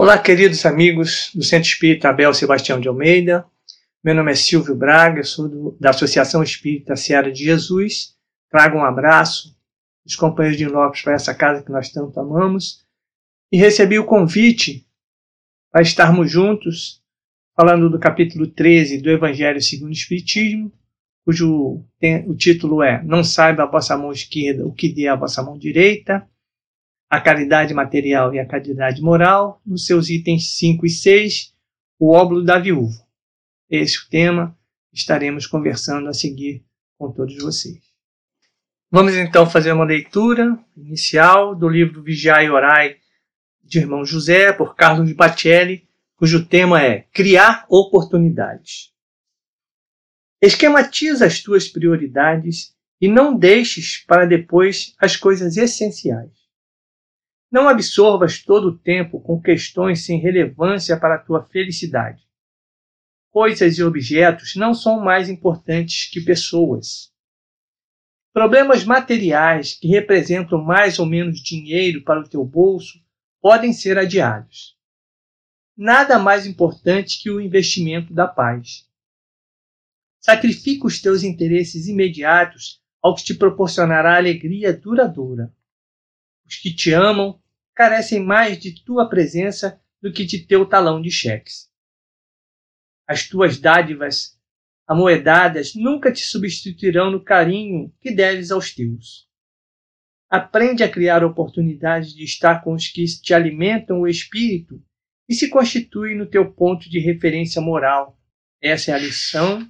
Olá, queridos amigos do Centro Espírita Abel Sebastião de Almeida. Meu nome é Silvio Braga, sou do, da Associação Espírita Seara de Jesus. Trago um abraço dos companheiros de Lopes para essa casa que nós tanto amamos. E recebi o convite para estarmos juntos, falando do capítulo 13 do Evangelho segundo o Espiritismo, cujo tem, o título é Não saiba a vossa mão esquerda o que dê a vossa mão direita a caridade material e a caridade moral, nos seus itens 5 e 6, o óbolo da viúva. Esse é o tema, estaremos conversando a seguir com todos vocês. Vamos então fazer uma leitura inicial do livro Vigiai e Orai de Irmão José, por Carlos Bacelli, cujo tema é Criar oportunidades. Esquematiza as tuas prioridades e não deixes para depois as coisas essenciais. Não absorvas todo o tempo com questões sem relevância para a tua felicidade. Coisas e objetos não são mais importantes que pessoas. Problemas materiais que representam mais ou menos dinheiro para o teu bolso podem ser adiados. Nada mais importante que o investimento da paz. Sacrifica os teus interesses imediatos ao que te proporcionará alegria duradoura. Os que te amam carecem mais de tua presença do que de teu talão de cheques. As tuas dádivas amoedadas nunca te substituirão no carinho que deves aos teus. Aprende a criar oportunidades de estar com os que te alimentam o espírito e se constituem no teu ponto de referência moral. Essa é a lição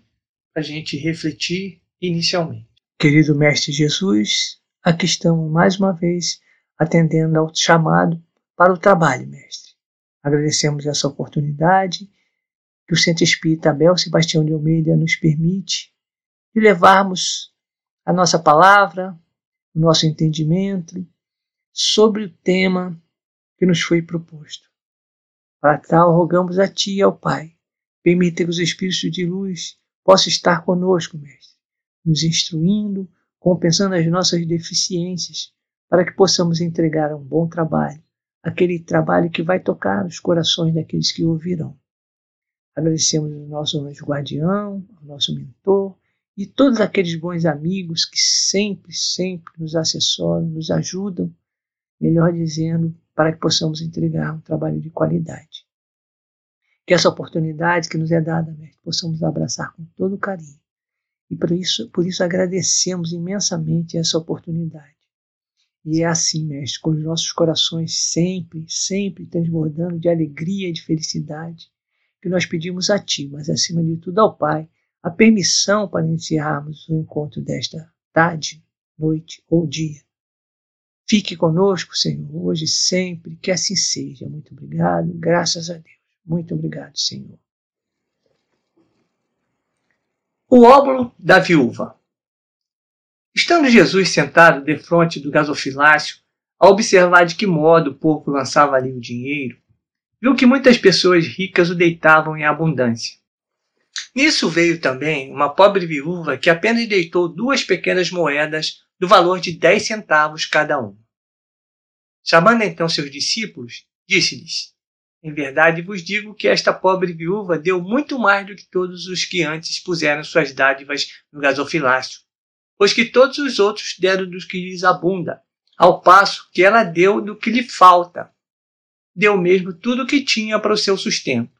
para a gente refletir inicialmente. Querido Mestre Jesus, aqui estamos mais uma vez atendendo ao chamado para o trabalho, mestre. Agradecemos essa oportunidade que o Centro Espírita Abel Sebastião de Almeida nos permite de levarmos a nossa palavra, o nosso entendimento sobre o tema que nos foi proposto. Para tal, rogamos a Ti e ao Pai, permita que os Espíritos de luz possam estar conosco, mestre, nos instruindo, compensando as nossas deficiências, para que possamos entregar um bom trabalho, aquele trabalho que vai tocar os corações daqueles que ouvirão. Agradecemos ao nosso anjo guardião, ao nosso mentor e todos aqueles bons amigos que sempre, sempre nos assessoram, nos ajudam, melhor dizendo, para que possamos entregar um trabalho de qualidade. Que essa oportunidade que nos é dada, mestre, possamos abraçar com todo carinho. E por isso, por isso agradecemos imensamente essa oportunidade. E é assim, mestre, com os nossos corações sempre, sempre transbordando de alegria e de felicidade, que nós pedimos a Ti, mas acima de tudo ao Pai, a permissão para iniciarmos o encontro desta tarde, noite ou dia. Fique conosco, Senhor, hoje e sempre, que assim seja. Muito obrigado, graças a Deus. Muito obrigado, Senhor. O óbolo da viúva. Estando Jesus sentado defronte do gasofilácio, a observar de que modo o porco lançava ali o dinheiro, viu que muitas pessoas ricas o deitavam em abundância. Nisso veio também uma pobre viúva que apenas deitou duas pequenas moedas do valor de dez centavos cada uma. Chamando então seus discípulos, disse-lhes: Em verdade vos digo que esta pobre viúva deu muito mais do que todos os que antes puseram suas dádivas no gasofilácio pois que todos os outros deram do que lhes abunda, ao passo que ela deu do que lhe falta. Deu mesmo tudo o que tinha para o seu sustento.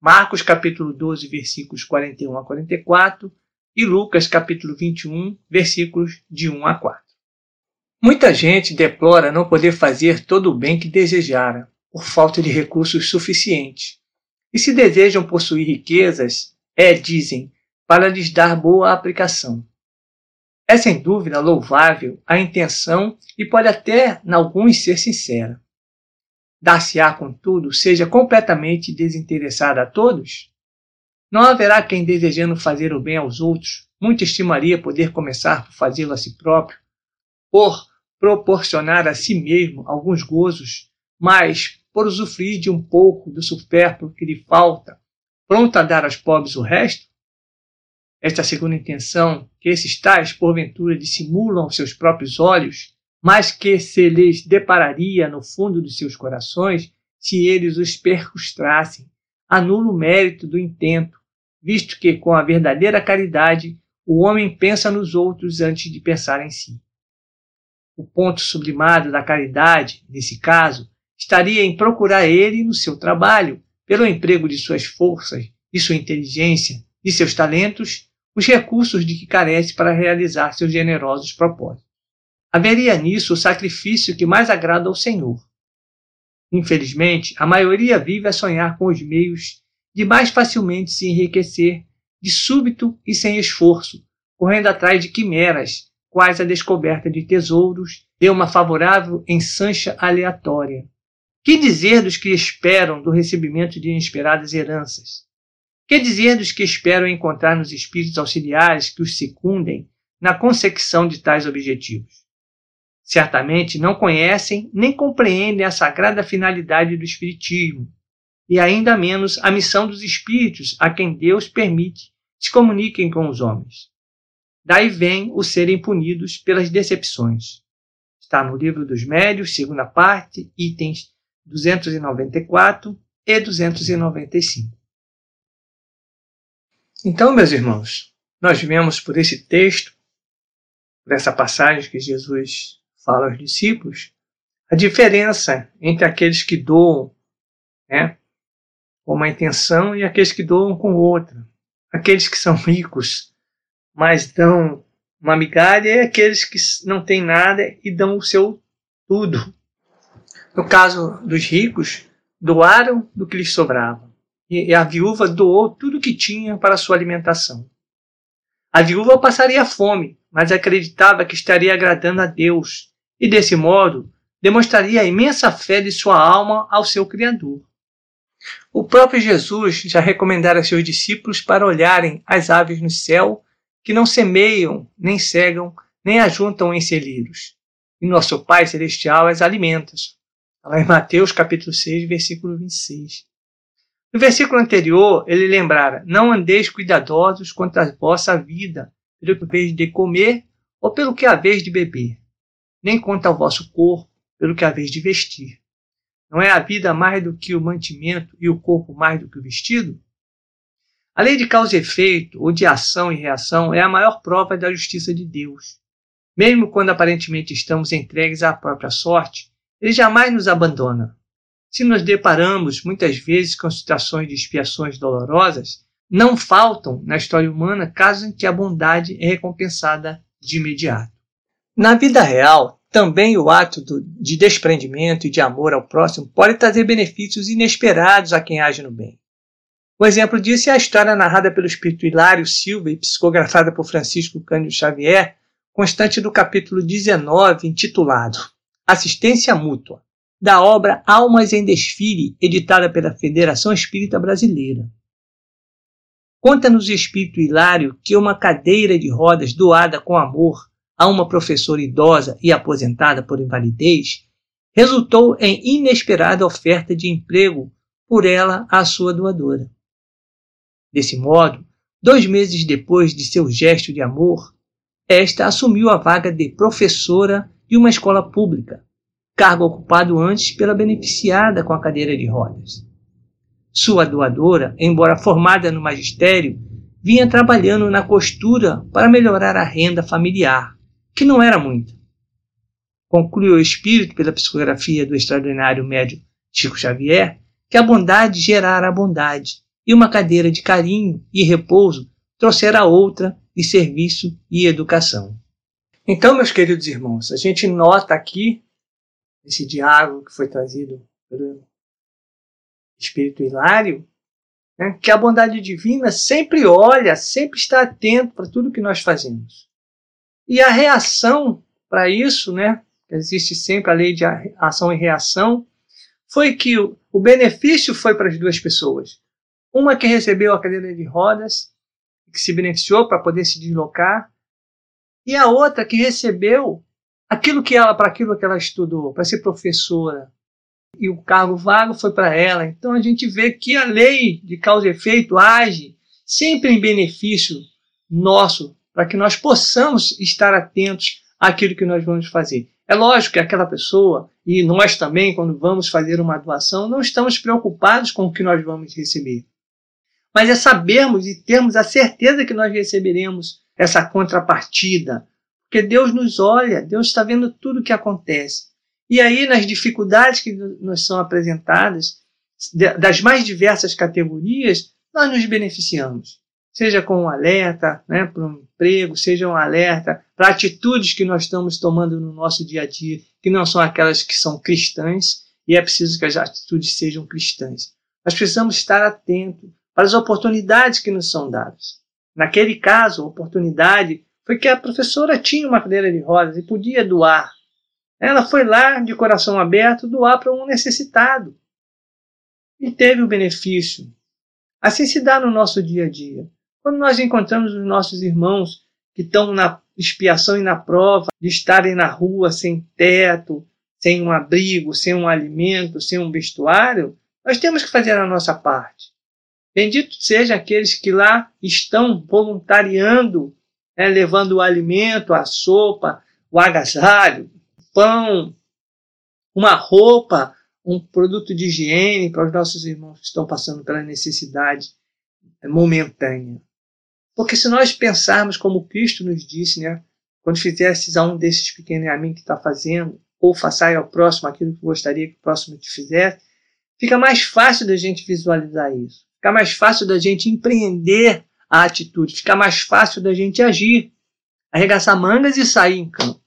Marcos capítulo 12, versículos 41 a 44 e Lucas capítulo 21, versículos de 1 a 4. Muita gente deplora não poder fazer todo o bem que desejara, por falta de recursos suficientes. E se desejam possuir riquezas, é, dizem, para lhes dar boa aplicação. É sem dúvida louvável a intenção e pode até, em alguns, ser sincera. Dar-se-á, contudo, seja completamente desinteressada a todos? Não haverá quem, desejando fazer o bem aos outros, muito estimaria poder começar por fazê-lo a si próprio, por proporcionar a si mesmo alguns gozos, mas por usufruir de um pouco do supérfluo que lhe falta, pronto a dar aos pobres o resto? Esta segunda intenção, que esses tais, porventura, dissimulam aos seus próprios olhos, mas que se lhes depararia no fundo dos seus corações, se eles os percustrassem, anula o mérito do intento, visto que com a verdadeira caridade o homem pensa nos outros antes de pensar em si. O ponto sublimado da caridade, nesse caso, estaria em procurar ele no seu trabalho, pelo emprego de suas forças, de sua inteligência, de seus talentos, os recursos de que carece para realizar seus generosos propósitos. Haveria nisso o sacrifício que mais agrada ao Senhor. Infelizmente, a maioria vive a sonhar com os meios de mais facilmente se enriquecer, de súbito e sem esforço, correndo atrás de quimeras, quais a descoberta de tesouros de uma favorável ensancha aleatória. Que dizer dos que esperam do recebimento de inesperadas heranças? Que dizer dos que esperam encontrar nos espíritos auxiliares que os secundem na consecução de tais objetivos? Certamente não conhecem nem compreendem a sagrada finalidade do Espiritismo, e ainda menos a missão dos espíritos a quem Deus permite se comuniquem com os homens. Daí vem o serem punidos pelas decepções. Está no livro dos médios, segunda parte, itens 294 e 295. Então, meus irmãos, nós vemos por esse texto, por essa passagem que Jesus fala aos discípulos, a diferença entre aqueles que doam né, com uma intenção e aqueles que doam com outra. Aqueles que são ricos mas dão uma migalha, e aqueles que não têm nada e dão o seu tudo. No caso dos ricos, doaram do que lhes sobrava. E a viúva doou tudo que tinha para sua alimentação. A viúva passaria fome, mas acreditava que estaria agradando a Deus, e desse modo demonstraria a imensa fé de sua alma ao seu Criador. O próprio Jesus já recomendara a seus discípulos para olharem as aves no céu que não semeiam, nem cegam, nem ajuntam em celeiros. E nosso Pai Celestial as alimenta. Lá em Mateus capítulo 6, versículo 26. No versículo anterior, ele lembrara: Não andeis cuidadosos quanto à vossa vida, pelo que haveis de comer ou pelo que haveis de beber, nem quanto ao vosso corpo, pelo que haveis de vestir. Não é a vida mais do que o mantimento e o corpo mais do que o vestido? A lei de causa e efeito, ou de ação e reação, é a maior prova da justiça de Deus. Mesmo quando aparentemente estamos entregues à própria sorte, ele jamais nos abandona. Se nos deparamos muitas vezes com situações de expiações dolorosas, não faltam na história humana casos em que a bondade é recompensada de imediato. Na vida real, também o ato de desprendimento e de amor ao próximo pode trazer benefícios inesperados a quem age no bem. Um exemplo disso é a história narrada pelo espírito Hilário Silva e psicografada por Francisco Cândido Xavier, constante do capítulo 19, intitulado Assistência Mútua, da obra Almas em Desfile, editada pela Federação Espírita Brasileira. Conta-nos espírito Hilário que uma cadeira de rodas doada com amor a uma professora idosa e aposentada por invalidez resultou em inesperada oferta de emprego por ela à sua doadora. Desse modo, dois meses depois de seu gesto de amor, esta assumiu a vaga de professora de uma escola pública, cargo ocupado antes pela beneficiada com a cadeira de rodas. Sua doadora, embora formada no magistério, vinha trabalhando na costura para melhorar a renda familiar, que não era muita. Conclui o espírito pela psicografia do extraordinário médio Chico Xavier que a bondade gerara a bondade e uma cadeira de carinho e repouso trouxera outra de serviço e educação. Então, meus queridos irmãos, a gente nota aqui, nesse diálogo que foi trazido pelo Espírito Hilário, né, que a bondade divina sempre olha, sempre está atento para tudo que nós fazemos. E a reação para isso, né, existe sempre a lei de ação e reação, foi que o benefício foi para as duas pessoas. Uma que recebeu a cadeira de rodas, que se beneficiou para poder se deslocar, e a outra que recebeu aquilo que ela para aquilo que ela estudou, para ser professora. E o cargo vago foi para ela. Então a gente vê que a lei de causa e efeito age sempre em benefício nosso, para que nós possamos estar atentos àquilo que nós vamos fazer. É lógico que aquela pessoa e nós também, quando vamos fazer uma doação, não estamos preocupados com o que nós vamos receber. Mas é sabermos e termos a certeza que nós receberemos essa contrapartida. Porque Deus nos olha, Deus está vendo tudo o que acontece. E aí, nas dificuldades que nos são apresentadas, das mais diversas categorias, nós nos beneficiamos. Seja com um alerta né, para um emprego, seja um alerta para atitudes que nós estamos tomando no nosso dia a dia, que não são aquelas que são cristãs, e é preciso que as atitudes sejam cristãs. Nós precisamos estar atentos para as oportunidades que nos são dadas. Naquele caso, a oportunidade foi que a professora tinha uma cadeira de rodas e podia doar. Ela foi lá, de coração aberto, doar para um necessitado. E teve o benefício. Assim se dá no nosso dia a dia. Quando nós encontramos os nossos irmãos que estão na expiação e na prova de estarem na rua sem teto, sem um abrigo, sem um alimento, sem um vestuário, nós temos que fazer a nossa parte. Bendito seja aqueles que lá estão voluntariando, né, levando o alimento, a sopa, o agasalho, pão, uma roupa, um produto de higiene para os nossos irmãos que estão passando pela necessidade momentânea. Porque se nós pensarmos como Cristo nos disse, né, quando fizesses a um desses pequenos a mim que está fazendo, ou façai ao próximo aquilo que gostaria que o próximo te fizesse, fica mais fácil da gente visualizar isso. Fica mais fácil da gente empreender a atitude, fica mais fácil da gente agir, arregaçar mangas e sair em campo.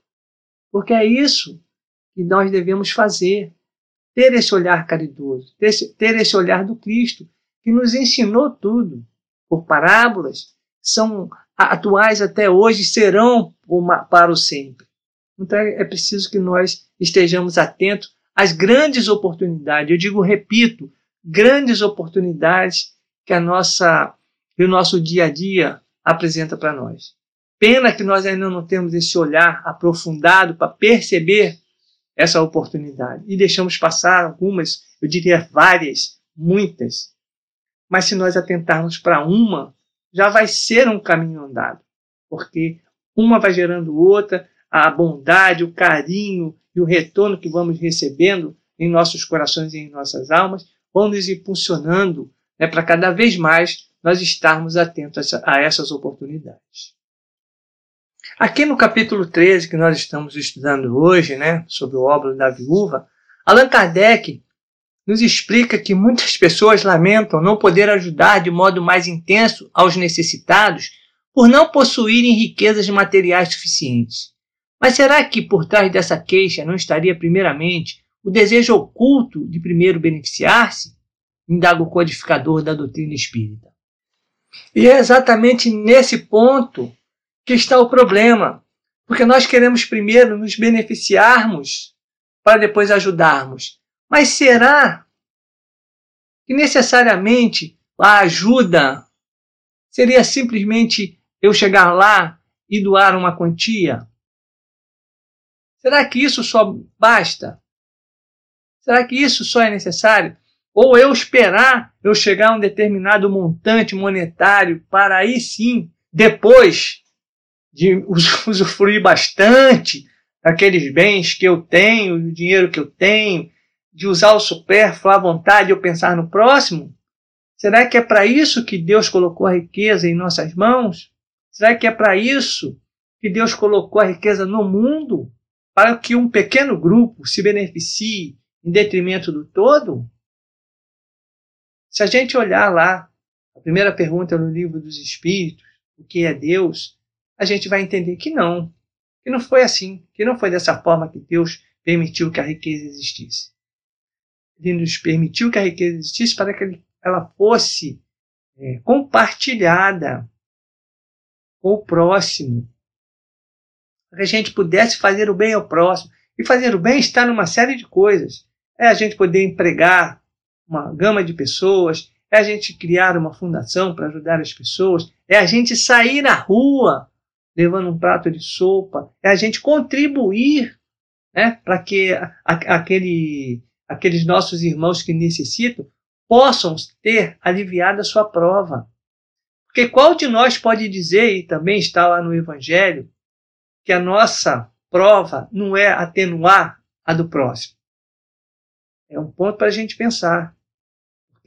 Porque é isso que nós devemos fazer. Ter esse olhar caridoso, ter esse, ter esse olhar do Cristo, que nos ensinou tudo, por parábolas, são atuais até hoje, serão para o sempre. Então é preciso que nós estejamos atentos às grandes oportunidades. Eu digo, repito, grandes oportunidades que a nossa que o nosso dia a dia apresenta para nós. Pena que nós ainda não temos esse olhar aprofundado para perceber essa oportunidade e deixamos passar algumas, eu diria várias, muitas. Mas se nós atentarmos para uma, já vai ser um caminho andado, porque uma vai gerando outra, a bondade, o carinho e o retorno que vamos recebendo em nossos corações e em nossas almas vão nos impulsionando né, para cada vez mais nós estarmos atentos a essas oportunidades. Aqui no capítulo 13 que nós estamos estudando hoje, né, sobre o óbolo da viúva, Allan Kardec nos explica que muitas pessoas lamentam não poder ajudar de modo mais intenso aos necessitados por não possuírem riquezas materiais suficientes. Mas será que por trás dessa queixa não estaria primeiramente o desejo oculto de primeiro beneficiar-se? indaga o codificador da doutrina espírita. E é exatamente nesse ponto que está o problema, porque nós queremos primeiro nos beneficiarmos para depois ajudarmos. Mas será que necessariamente a ajuda seria simplesmente eu chegar lá e doar uma quantia? Será que isso só basta? Será que isso só é necessário? Ou eu esperar eu chegar a um determinado montante monetário para aí sim, depois de usufruir bastante daqueles bens que eu tenho, do dinheiro que eu tenho, de usar o supérfluo à vontade eu pensar no próximo? Será que é para isso que Deus colocou a riqueza em nossas mãos? Será que é para isso que Deus colocou a riqueza no mundo? Para que um pequeno grupo se beneficie em detrimento do todo? Se a gente olhar lá, a primeira pergunta no livro dos Espíritos, o que é Deus, a gente vai entender que não, que não foi assim, que não foi dessa forma que Deus permitiu que a riqueza existisse. Ele nos permitiu que a riqueza existisse para que ela fosse é, compartilhada com o próximo, para que a gente pudesse fazer o bem ao próximo. E fazer o bem está numa série de coisas. É a gente poder empregar uma gama de pessoas, é a gente criar uma fundação para ajudar as pessoas, é a gente sair na rua levando um prato de sopa, é a gente contribuir né, para que a, aquele, aqueles nossos irmãos que necessitam possam ter aliviado a sua prova. Porque qual de nós pode dizer, e também está lá no Evangelho, que a nossa prova não é atenuar a do próximo? é um ponto para a gente pensar.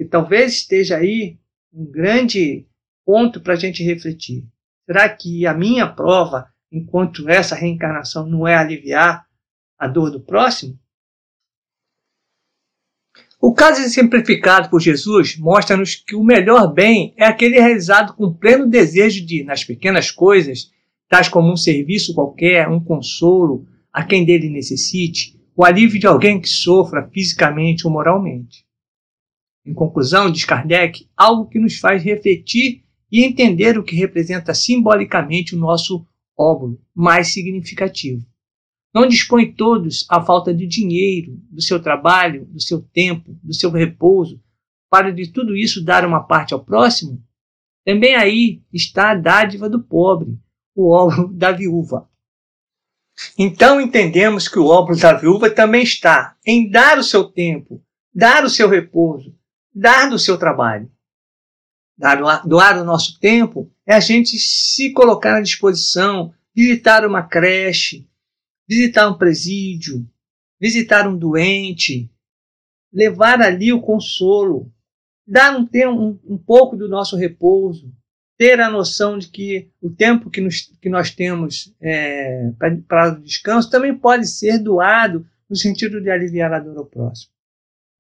Porque talvez esteja aí um grande ponto para a gente refletir. Será que a minha prova, enquanto essa reencarnação, não é aliviar a dor do próximo? O caso exemplificado por Jesus mostra-nos que o melhor bem é aquele realizado com pleno desejo de, nas pequenas coisas, tais como um serviço qualquer, um consolo a quem dele necessite, o alívio de alguém que sofra fisicamente ou moralmente. Em conclusão, diz Kardec, algo que nos faz refletir e entender o que representa simbolicamente o nosso óvulo mais significativo. Não dispõe todos a falta de dinheiro, do seu trabalho, do seu tempo, do seu repouso, para de tudo isso dar uma parte ao próximo? Também aí está a dádiva do pobre, o óvulo da viúva. Então entendemos que o óvulo da viúva também está em dar o seu tempo, dar o seu repouso, dar do seu trabalho. Doar o nosso tempo é a gente se colocar à disposição, visitar uma creche, visitar um presídio, visitar um doente, levar ali o consolo, dar um, um, um pouco do nosso repouso, ter a noção de que o tempo que, nos, que nós temos é, para o descanso também pode ser doado no sentido de aliviar a dor ao próximo.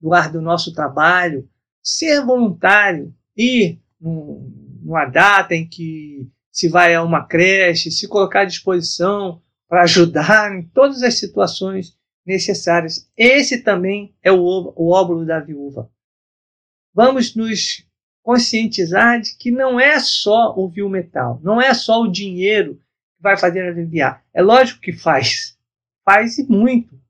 Doar do nosso trabalho, ser voluntário, ir numa data em que se vai a uma creche, se colocar à disposição para ajudar em todas as situações necessárias. Esse também é o, o óbolo da viúva. Vamos nos conscientizar de que não é só o viu metal, não é só o dinheiro que vai fazer aliviar. É lógico que faz, faz e muito.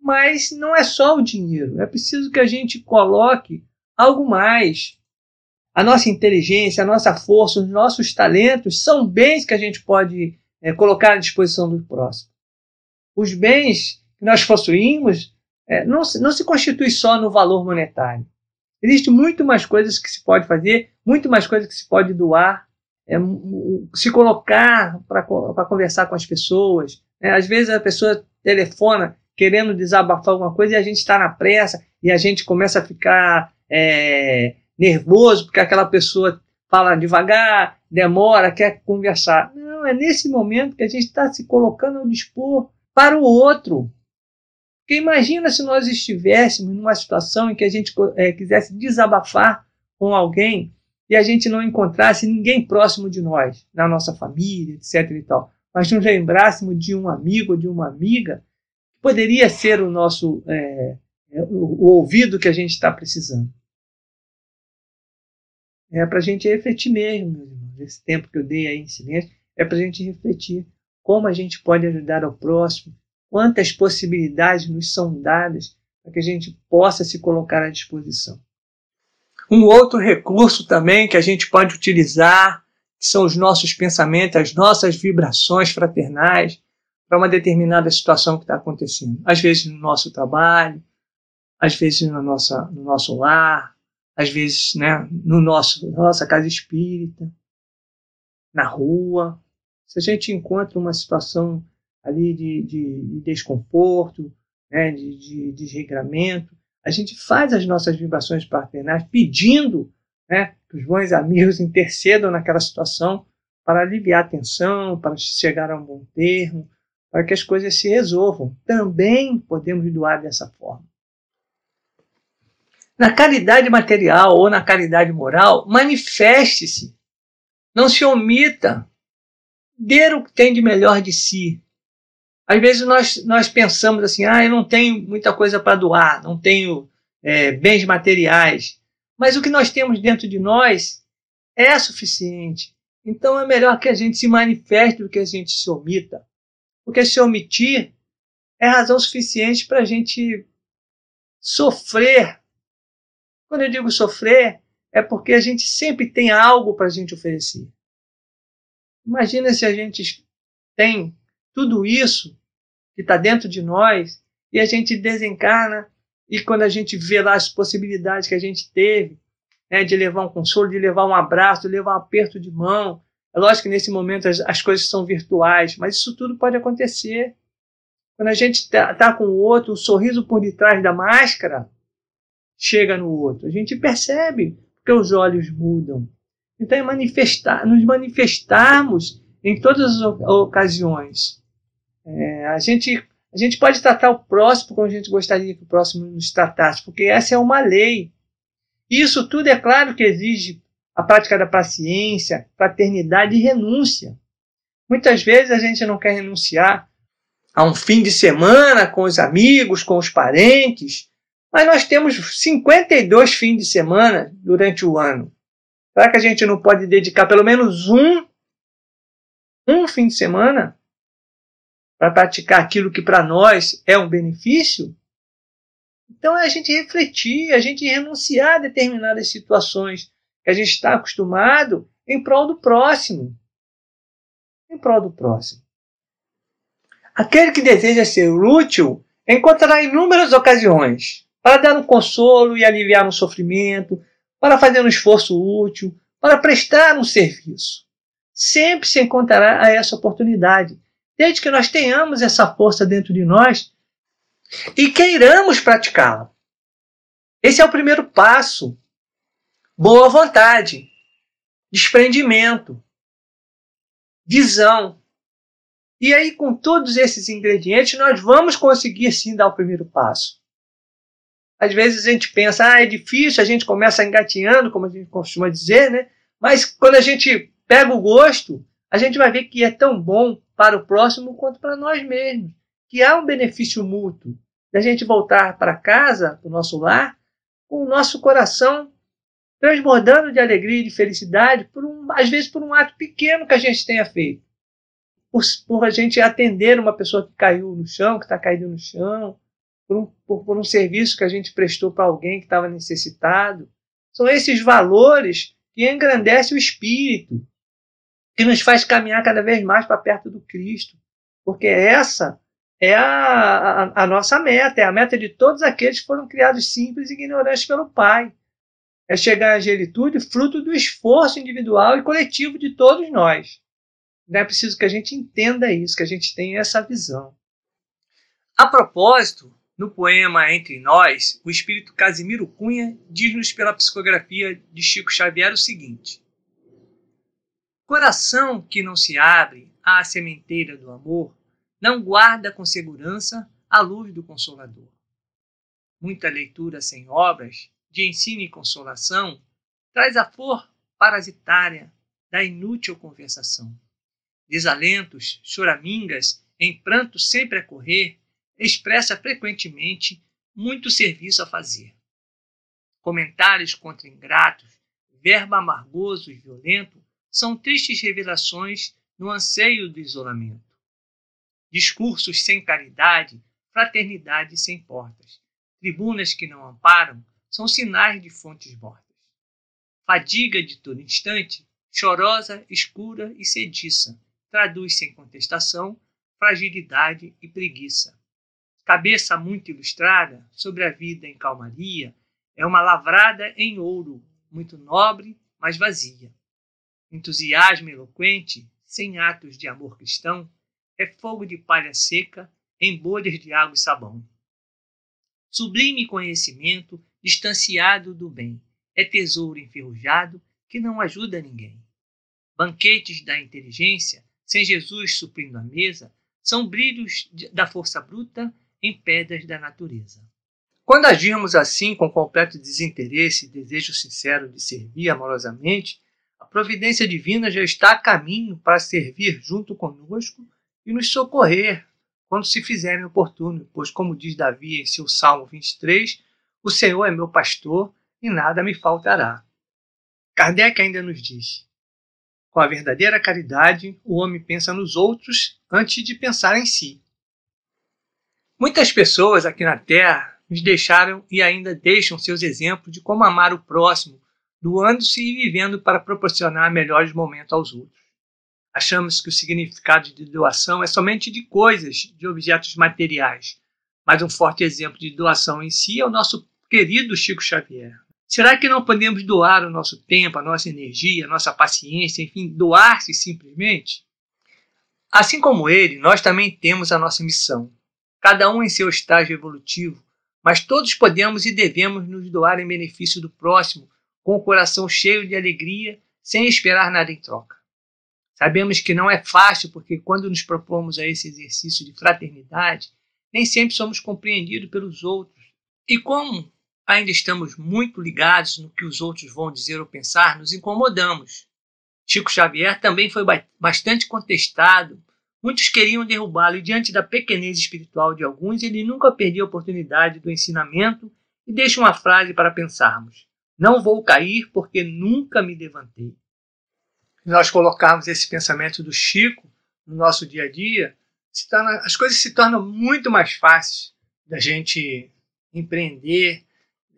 Mas não é só o dinheiro, é preciso que a gente coloque algo mais. A nossa inteligência, a nossa força, os nossos talentos são bens que a gente pode é, colocar à disposição do próximo. Os bens que nós possuímos é, não, não se constitui só no valor monetário. Existe muito mais coisas que se pode fazer, muito mais coisas que se pode doar, é, se colocar para conversar com as pessoas. É, às vezes a pessoa telefona querendo desabafar alguma coisa e a gente está na pressa e a gente começa a ficar é, nervoso porque aquela pessoa fala devagar, demora, quer conversar. Não, é nesse momento que a gente está se colocando ao dispor para o outro. Porque imagina se nós estivéssemos numa situação em que a gente é, quisesse desabafar com alguém e a gente não encontrasse ninguém próximo de nós, na nossa família, etc. e tal, mas nos lembrássemos de um amigo ou de uma amiga poderia ser o nosso é, é o, ouvido que a gente está precisando. É para a gente refletir mesmo, meus. Esse tempo que eu dei aí em silêncio é para a gente refletir como a gente pode ajudar ao próximo, quantas possibilidades nos são dadas para que a gente possa se colocar à disposição. Um outro recurso também que a gente pode utilizar que são os nossos pensamentos, as nossas vibrações fraternais para uma determinada situação que está acontecendo. Às vezes no nosso trabalho, às vezes no, nossa, no nosso lar, às vezes né, no nosso, na nossa casa espírita, na rua. Se a gente encontra uma situação ali de, de, de desconforto, né, de, de desregramento, a gente faz as nossas vibrações paternais pedindo né, que os bons amigos intercedam naquela situação para aliviar a tensão, para chegar a um bom termo, para que as coisas se resolvam. Também podemos doar dessa forma. Na caridade material ou na caridade moral, manifeste-se. Não se omita. Dê o que tem de melhor de si. Às vezes nós, nós pensamos assim, ah, eu não tenho muita coisa para doar, não tenho é, bens materiais. Mas o que nós temos dentro de nós é suficiente. Então é melhor que a gente se manifeste do que a gente se omita. Porque se omitir é razão suficiente para a gente sofrer quando eu digo sofrer, é porque a gente sempre tem algo para a gente oferecer. Imagina se a gente tem tudo isso que está dentro de nós e a gente desencarna e quando a gente vê lá as possibilidades que a gente teve né, de levar um consolo, de levar um abraço, de levar um aperto de mão. É lógico que nesse momento as, as coisas são virtuais, mas isso tudo pode acontecer. Quando a gente está tá com o outro, o sorriso por detrás da máscara chega no outro. A gente percebe que os olhos mudam. Então, é manifestar, nos manifestarmos em todas as ocasiões. É, a, gente, a gente pode tratar o próximo como a gente gostaria que o próximo nos tratasse, porque essa é uma lei. Isso tudo é claro que exige a prática da paciência, fraternidade e renúncia. Muitas vezes a gente não quer renunciar a um fim de semana com os amigos, com os parentes, mas nós temos 52 fins de semana durante o ano. Será que a gente não pode dedicar pelo menos um, um fim de semana para praticar aquilo que para nós é um benefício? Então é a gente refletir, a gente renunciar a determinadas situações que a gente está acostumado em prol do próximo. Em prol do próximo. Aquele que deseja ser útil encontrará inúmeras ocasiões para dar um consolo e aliviar um sofrimento, para fazer um esforço útil, para prestar um serviço. Sempre se encontrará essa oportunidade, desde que nós tenhamos essa força dentro de nós e queiramos praticá-la. Esse é o primeiro passo. Boa vontade, desprendimento, visão. E aí, com todos esses ingredientes, nós vamos conseguir sim dar o primeiro passo. Às vezes a gente pensa, ah, é difícil, a gente começa engatinhando, como a gente costuma dizer, né? Mas quando a gente pega o gosto, a gente vai ver que é tão bom para o próximo quanto para nós mesmos. Que há um benefício mútuo da gente voltar para casa, para o nosso lar, com o nosso coração transbordando de alegria e de felicidade, por um, às vezes por um ato pequeno que a gente tenha feito. Por, por a gente atender uma pessoa que caiu no chão, que está caído no chão, por um, por, por um serviço que a gente prestou para alguém que estava necessitado. São esses valores que engrandecem o espírito, que nos faz caminhar cada vez mais para perto do Cristo. Porque essa é a, a, a, nossa meta, é a meta de todos aqueles que foram criados simples e ignorantes pelo Pai. É chegar à angelitude fruto do esforço individual e coletivo de todos nós. É preciso que a gente entenda isso, que a gente tenha essa visão. A propósito, no poema Entre Nós, o espírito Casimiro Cunha diz-nos pela psicografia de Chico Xavier o seguinte: Coração que não se abre à sementeira do amor, não guarda com segurança a luz do Consolador. Muita leitura sem obras, de ensino e consolação, traz a flor parasitária da inútil conversação. Desalentos, choramingas, em pranto sempre a correr, expressa frequentemente muito serviço a fazer. Comentários contra ingratos, verbo amargoso e violento são tristes revelações no anseio do isolamento. Discursos sem caridade, fraternidade sem portas, tribunas que não amparam, são sinais de fontes mortas. Fadiga de todo instante, chorosa, escura e sediça, traduz sem contestação fragilidade e preguiça cabeça muito ilustrada sobre a vida em calmaria, é uma lavrada em ouro, muito nobre, mas vazia. Entusiasmo eloquente, sem atos de amor cristão, é fogo de palha seca em bolhas de água e sabão. Sublime conhecimento, distanciado do bem, é tesouro enferrujado que não ajuda ninguém. Banquetes da inteligência, sem Jesus suprindo a mesa, são brilhos da força bruta em pedras da natureza. Quando agirmos assim com completo desinteresse e desejo sincero de servir amorosamente, a providência divina já está a caminho para servir junto conosco e nos socorrer quando se fizerem oportuno, pois, como diz Davi em seu Salmo 23, o Senhor é meu pastor e nada me faltará. Kardec ainda nos diz: com a verdadeira caridade, o homem pensa nos outros antes de pensar em si. Muitas pessoas aqui na Terra nos deixaram e ainda deixam seus exemplos de como amar o próximo, doando-se e vivendo para proporcionar melhores momentos aos outros. Achamos que o significado de doação é somente de coisas, de objetos materiais, mas um forte exemplo de doação em si é o nosso querido Chico Xavier. Será que não podemos doar o nosso tempo, a nossa energia, a nossa paciência, enfim, doar-se simplesmente? Assim como ele, nós também temos a nossa missão cada um em seu estágio evolutivo, mas todos podemos e devemos nos doar em benefício do próximo, com o coração cheio de alegria, sem esperar nada em troca. Sabemos que não é fácil, porque quando nos propomos a esse exercício de fraternidade, nem sempre somos compreendidos pelos outros. E como ainda estamos muito ligados no que os outros vão dizer ou pensar, nos incomodamos. Chico Xavier também foi bastante contestado Muitos queriam derrubá-lo e, diante da pequenez espiritual de alguns, ele nunca perdia a oportunidade do ensinamento e deixa uma frase para pensarmos: Não vou cair porque nunca me levantei. Nós colocarmos esse pensamento do Chico no nosso dia a dia, torna, as coisas se tornam muito mais fáceis da gente empreender,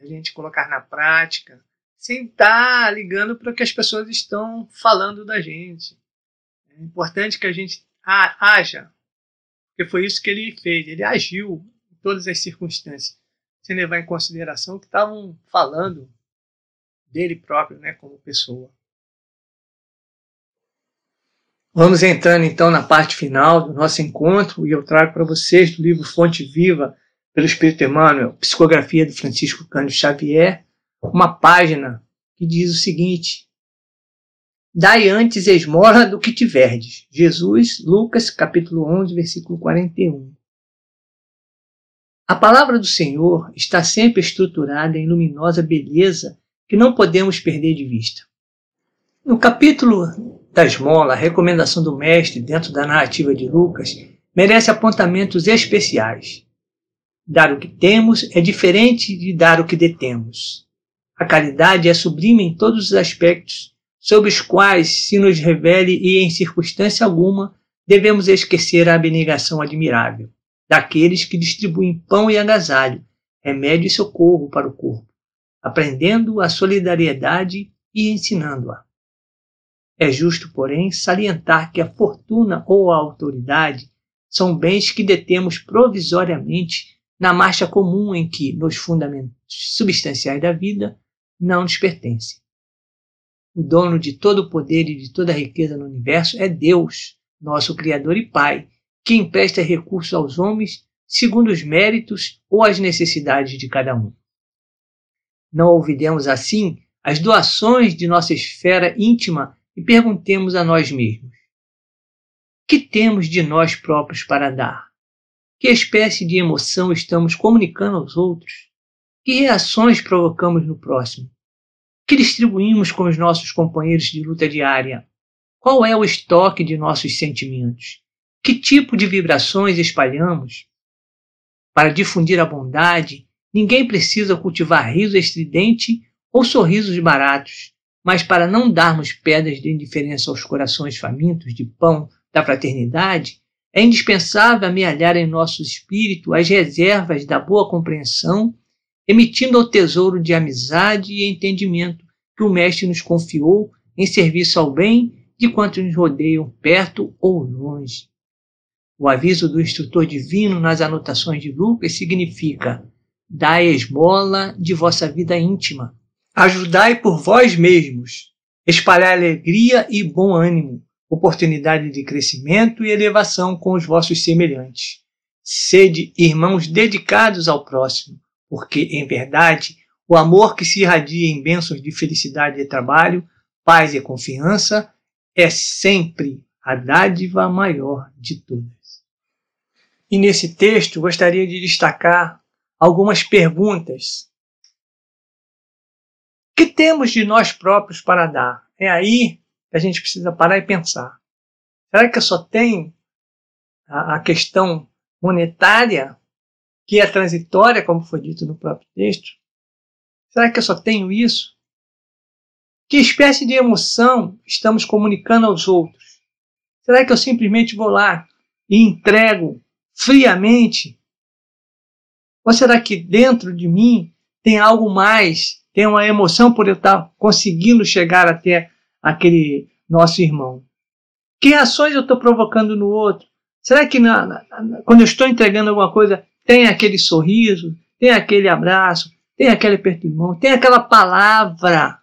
da gente colocar na prática, sem estar ligando para o que as pessoas estão falando da gente. É importante que a gente haja. Porque foi isso que ele fez. Ele agiu em todas as circunstâncias, sem levar em consideração que estavam falando dele próprio, né, como pessoa. Vamos entrando então na parte final do nosso encontro e eu trago para vocês do livro Fonte Viva, pelo Espírito Emmanuel, Psicografia do Francisco Cândido Xavier, uma página que diz o seguinte: Dai antes esmola do que tiverdes. Jesus, Lucas, capítulo 11, versículo 41. A palavra do Senhor está sempre estruturada em luminosa beleza que não podemos perder de vista. No capítulo da esmola, a recomendação do mestre dentro da narrativa de Lucas merece apontamentos especiais. Dar o que temos é diferente de dar o que detemos. A caridade é sublime em todos os aspectos sob os quais se nos revele e em circunstância alguma devemos esquecer a abnegação admirável daqueles que distribuem pão e agasalho, remédio e socorro para o corpo, aprendendo a solidariedade e ensinando-a. É justo, porém, salientar que a fortuna ou a autoridade são bens que detemos provisoriamente na marcha comum em que, nos fundamentos substanciais da vida, não nos pertencem. O dono de todo o poder e de toda a riqueza no universo é Deus, nosso Criador e Pai, que empresta recursos aos homens segundo os méritos ou as necessidades de cada um. Não olvidemos assim as doações de nossa esfera íntima e perguntemos a nós mesmos: que temos de nós próprios para dar? Que espécie de emoção estamos comunicando aos outros? Que reações provocamos no próximo? que distribuímos com os nossos companheiros de luta diária? Qual é o estoque de nossos sentimentos? Que tipo de vibrações espalhamos? Para difundir a bondade, ninguém precisa cultivar riso estridente ou sorrisos baratos, mas para não darmos pedras de indiferença aos corações famintos de pão da fraternidade, é indispensável amealhar em nosso espírito as reservas da boa compreensão emitindo ao tesouro de amizade e entendimento que o Mestre nos confiou em serviço ao bem de quantos nos rodeiam perto ou longe. O aviso do instrutor divino nas anotações de Lucas significa: dai esmola de vossa vida íntima, ajudai por vós mesmos, espalhar alegria e bom ânimo, oportunidade de crescimento e elevação com os vossos semelhantes. Sede irmãos dedicados ao próximo, porque, em verdade, o amor que se irradia em bênçãos de felicidade e trabalho, paz e confiança é sempre a dádiva maior de todas. E nesse texto gostaria de destacar algumas perguntas. que temos de nós próprios para dar? É aí que a gente precisa parar e pensar. Será que eu só tenho a questão monetária que é transitória, como foi dito no próprio texto? Será que eu só tenho isso? Que espécie de emoção estamos comunicando aos outros? Será que eu simplesmente vou lá e entrego friamente? Ou será que dentro de mim tem algo mais, tem uma emoção por eu estar conseguindo chegar até aquele nosso irmão? Que ações eu estou provocando no outro? Será que na, na, quando eu estou entregando alguma coisa, tem aquele sorriso, tem aquele abraço, tem aquele aperto de mão, tem aquela palavra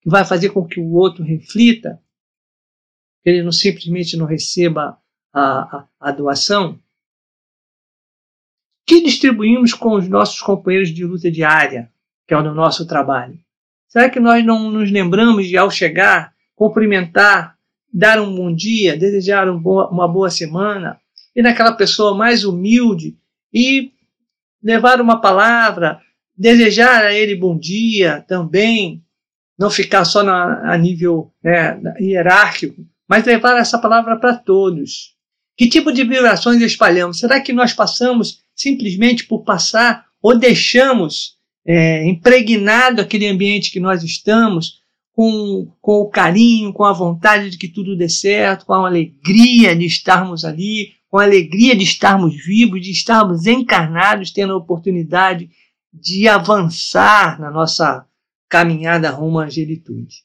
que vai fazer com que o outro reflita, que ele não simplesmente não receba a, a, a doação. que distribuímos com os nossos companheiros de luta diária, que é o nosso trabalho? Será que nós não nos lembramos de, ao chegar, cumprimentar, dar um bom dia, desejar um boa, uma boa semana, e naquela pessoa mais humilde e levar uma palavra, desejar a ele bom dia também, não ficar só na, a nível né, hierárquico, mas levar essa palavra para todos. Que tipo de vibrações espalhamos? Será que nós passamos simplesmente por passar ou deixamos é, impregnado aquele ambiente que nós estamos com, com o carinho, com a vontade de que tudo dê certo, com a alegria de estarmos ali, com a alegria de estarmos vivos, de estarmos encarnados, tendo a oportunidade de avançar na nossa caminhada rumo à angelitude.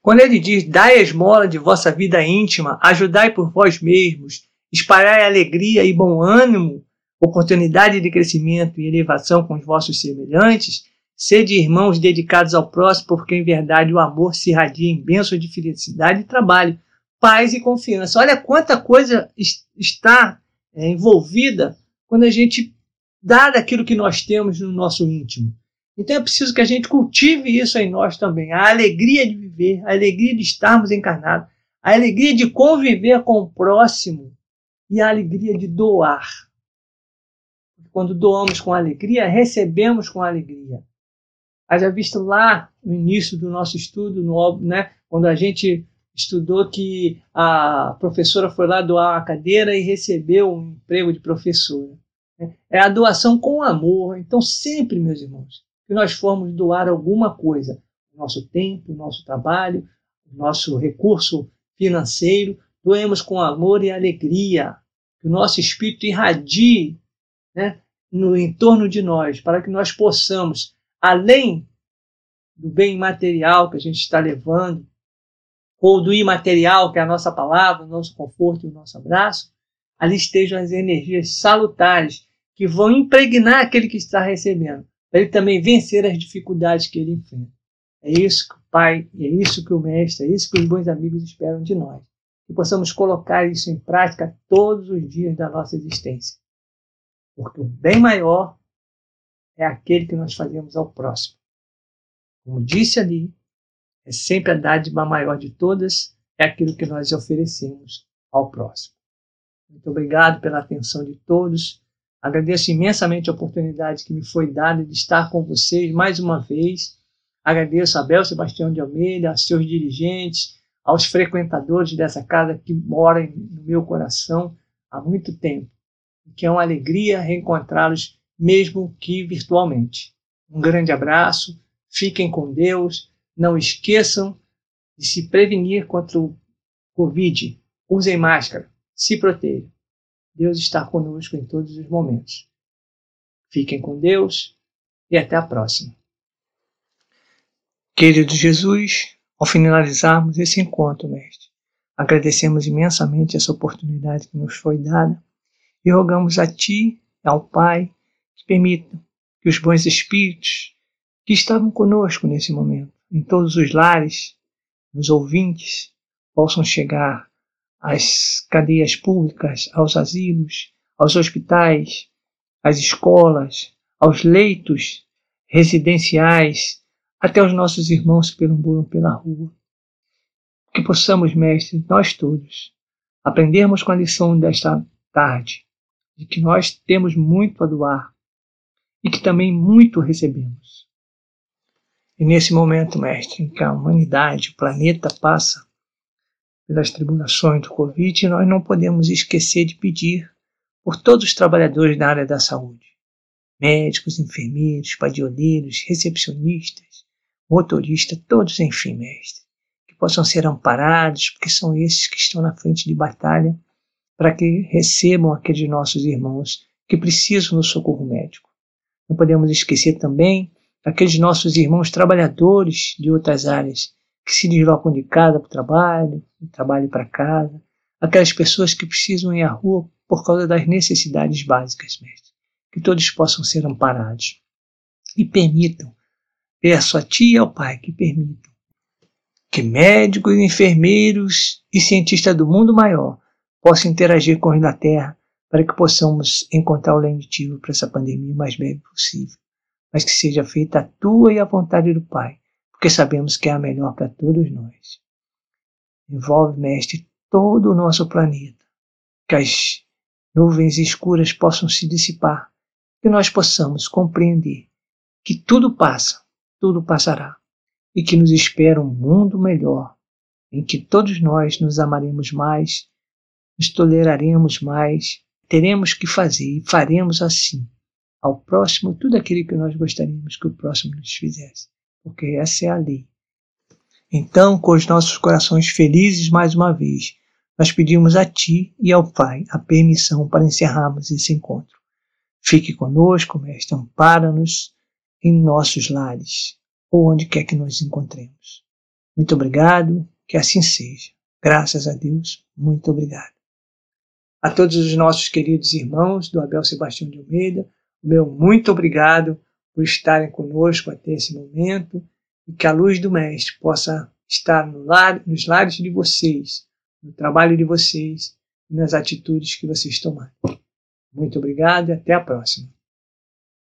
Quando ele diz, dai a esmola de vossa vida íntima, ajudai por vós mesmos, espalhai alegria e bom ânimo, oportunidade de crescimento e elevação com os vossos semelhantes, sede irmãos dedicados ao próximo, porque em verdade o amor se irradia em bênçãos de felicidade e trabalho, paz e confiança. Olha quanta coisa está é, envolvida quando a gente dá daquilo que nós temos no nosso íntimo. Então é preciso que a gente cultive isso em nós também. A alegria de viver, a alegria de estarmos encarnados, a alegria de conviver com o próximo e a alegria de doar. Quando doamos com alegria, recebemos com alegria. Haja visto lá no início do nosso estudo, no, né, quando a gente estudou que a professora foi lá doar uma cadeira e recebeu um emprego de professora. É a doação com amor. Então, sempre, meus irmãos, que nós formos doar alguma coisa, nosso tempo, nosso trabalho, nosso recurso financeiro, doemos com amor e alegria, que o nosso espírito irradie né, no entorno de nós, para que nós possamos, além do bem material que a gente está levando, ou do imaterial, que é a nossa palavra, o nosso conforto e o nosso abraço, ali estejam as energias salutares que vão impregnar aquele que está recebendo, para ele também vencer as dificuldades que ele enfrenta. É isso que o Pai, é isso que o Mestre, é isso que os bons amigos esperam de nós. Que possamos colocar isso em prática todos os dias da nossa existência. Porque o bem maior é aquele que nós fazemos ao próximo. Como disse ali, é sempre a dádiva maior de todas, é aquilo que nós oferecemos ao próximo. Muito obrigado pela atenção de todos. Agradeço imensamente a oportunidade que me foi dada de estar com vocês mais uma vez. Agradeço a Bel Sebastião de Almeida, a seus dirigentes, aos frequentadores dessa casa que moram no meu coração há muito tempo. Que é uma alegria reencontrá-los, mesmo que virtualmente. Um grande abraço, fiquem com Deus não esqueçam de se prevenir contra o Covid. Usem máscara. Se protejam. Deus está conosco em todos os momentos. Fiquem com Deus e até a próxima. Querido Jesus, ao finalizarmos esse encontro, Mestre, agradecemos imensamente essa oportunidade que nos foi dada e rogamos a Ti ao Pai que permitam que os bons espíritos que estavam conosco nesse momento em todos os lares, os ouvintes possam chegar às cadeias públicas, aos asilos, aos hospitais, às escolas, aos leitos residenciais, até os nossos irmãos que perambulam pela rua. Que possamos, mestre, nós todos, aprendermos com a lição desta tarde, de que nós temos muito a doar e que também muito recebemos. E nesse momento, mestre, em que a humanidade, o planeta passa pelas tribulações do Covid, nós não podemos esquecer de pedir por todos os trabalhadores da área da saúde, médicos, enfermeiros, padioleiros, recepcionistas, motoristas, todos, enfim, mestre, que possam ser amparados, porque são esses que estão na frente de batalha para que recebam aqueles nossos irmãos que precisam do socorro médico. Não podemos esquecer também aqueles nossos irmãos trabalhadores de outras áreas que se deslocam de casa para o trabalho, do trabalho para casa, aquelas pessoas que precisam ir à rua por causa das necessidades básicas, mestre. Que todos possam ser amparados. E permitam, peço a Ti e ao Pai que permitam, que médicos, enfermeiros e cientistas do mundo maior possam interagir com os da Terra para que possamos encontrar o lenitivo para essa pandemia o mais breve possível, mas que seja feita a tua e a vontade do Pai, porque sabemos que é a melhor para todos nós. Envolve, Mestre, todo o nosso planeta, que as nuvens escuras possam se dissipar, que nós possamos compreender que tudo passa, tudo passará, e que nos espera um mundo melhor, em que todos nós nos amaremos mais, nos toleraremos mais, teremos que fazer e faremos assim ao próximo tudo aquilo que nós gostaríamos que o próximo nos fizesse, porque essa é a lei. Então, com os nossos corações felizes mais uma vez, nós pedimos a Ti e ao Pai a permissão para encerrarmos esse encontro. Fique conosco, Mestre, ampara-nos em nossos lares, ou onde quer que nos encontremos. Muito obrigado, que assim seja. Graças a Deus, muito obrigado. A todos os nossos queridos irmãos do Abel Sebastião de Almeida, meu muito obrigado por estarem conosco até esse momento e que a luz do Mestre possa estar no lar, nos lares de vocês, no trabalho de vocês e nas atitudes que vocês tomarem. Muito obrigado e até a próxima.